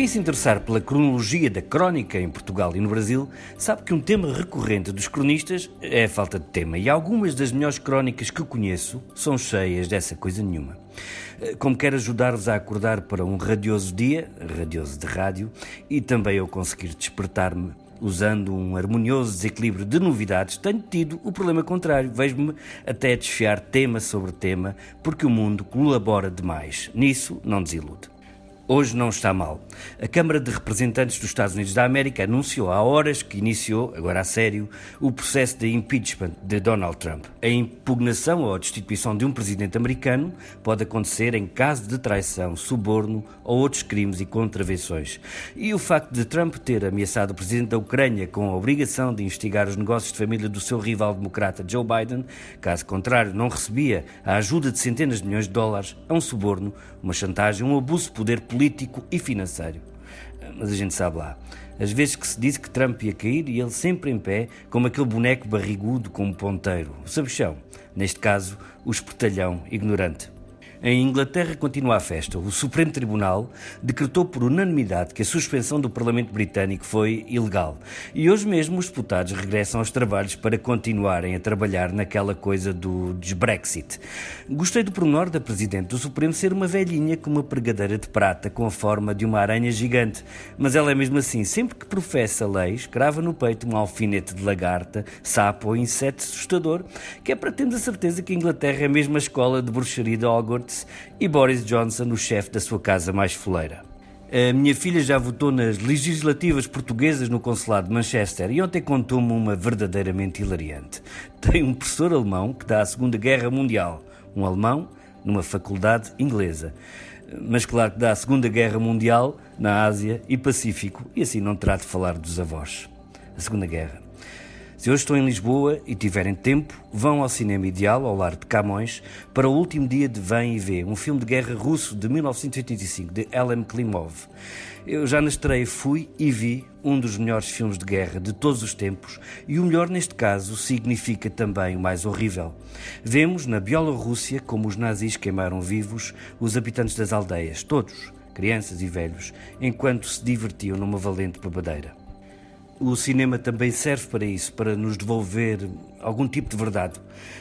Quem se interessar pela cronologia da crónica em Portugal e no Brasil sabe que um tema recorrente dos cronistas é a falta de tema e algumas das melhores crónicas que conheço são cheias dessa coisa nenhuma. Como quero ajudar-vos a acordar para um radioso dia, radioso de rádio, e também eu conseguir despertar-me usando um harmonioso desequilíbrio de novidades, tenho tido o problema contrário. Vejo-me até desfiar tema sobre tema, porque o mundo colabora demais. Nisso, não desilude. Hoje não está mal. A Câmara de Representantes dos Estados Unidos da América anunciou há horas que iniciou, agora a sério, o processo de impeachment de Donald Trump. A impugnação ou a destituição de um presidente americano pode acontecer em caso de traição, suborno ou outros crimes e contravenções. E o facto de Trump ter ameaçado o presidente da Ucrânia com a obrigação de investigar os negócios de família do seu rival democrata Joe Biden, caso contrário, não recebia a ajuda de centenas de milhões de dólares, é um suborno, uma chantagem, um abuso de poder político político e financeiro. Mas a gente sabe lá. Às vezes que se disse que Trump ia cair e ele sempre em pé, como aquele boneco barrigudo com um ponteiro, o sabichão. Neste caso, o espertalhão ignorante. Em Inglaterra continua a festa. O Supremo Tribunal decretou por unanimidade que a suspensão do Parlamento Britânico foi ilegal. E hoje mesmo os deputados regressam aos trabalhos para continuarem a trabalhar naquela coisa do Brexit. Gostei do pormenor da Presidente do Supremo ser uma velhinha com uma pregadeira de prata com a forma de uma aranha gigante. Mas ela é mesmo assim, sempre que professa leis, crava no peito um alfinete de lagarta, sapo ou inseto assustador, que é para termos a certeza que a Inglaterra é mesmo a escola de bruxaria de Hogwarts e Boris Johnson o chefe da sua casa mais foleira. A minha filha já votou nas legislativas portuguesas no consulado de Manchester e ontem contou-me uma verdadeiramente hilariante. Tem um professor alemão que dá a Segunda Guerra Mundial. Um alemão numa faculdade inglesa. Mas claro que dá a Segunda Guerra Mundial na Ásia e Pacífico e assim não terá de falar dos avós. A Segunda Guerra. Se hoje estão em Lisboa e tiverem tempo, vão ao Cinema Ideal, ao Lar de Camões, para o último dia de Vem e Vê, um filme de guerra russo de 1985, de Elem Klimov. Eu já na estreia fui e vi um dos melhores filmes de guerra de todos os tempos e o melhor neste caso significa também o mais horrível. Vemos na Bielorrússia como os nazis queimaram vivos os habitantes das aldeias, todos, crianças e velhos, enquanto se divertiam numa valente babadeira. O cinema também serve para isso, para nos devolver algum tipo de verdade.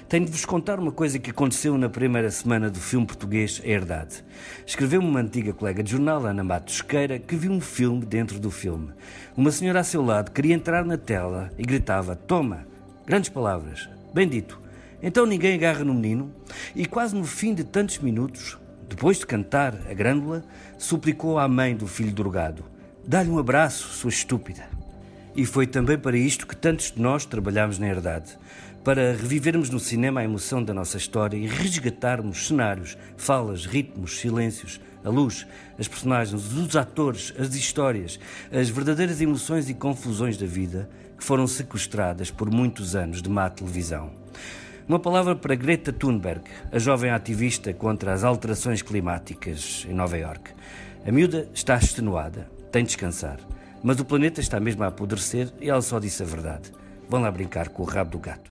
Tenho de vos contar uma coisa que aconteceu na primeira semana do filme português A Herdade. Escreveu-me uma antiga colega de jornal, Ana Matos Sequeira, que viu um filme dentro do filme. Uma senhora a seu lado queria entrar na tela e gritava: Toma! Grandes palavras. Bem dito. Então ninguém agarra no menino e, quase no fim de tantos minutos, depois de cantar a grândula, suplicou à mãe do filho drogado: Dá-lhe um abraço, sua estúpida. E foi também para isto que tantos de nós trabalhámos na Herdade para revivermos no cinema a emoção da nossa história e resgatarmos cenários, falas, ritmos, silêncios, a luz, as personagens, os atores, as histórias, as verdadeiras emoções e confusões da vida que foram sequestradas por muitos anos de má televisão. Uma palavra para Greta Thunberg, a jovem ativista contra as alterações climáticas em Nova York. A miúda está extenuada, tem de descansar. Mas o planeta está mesmo a apodrecer e ela só disse a verdade. Vão lá brincar com o rabo do gato.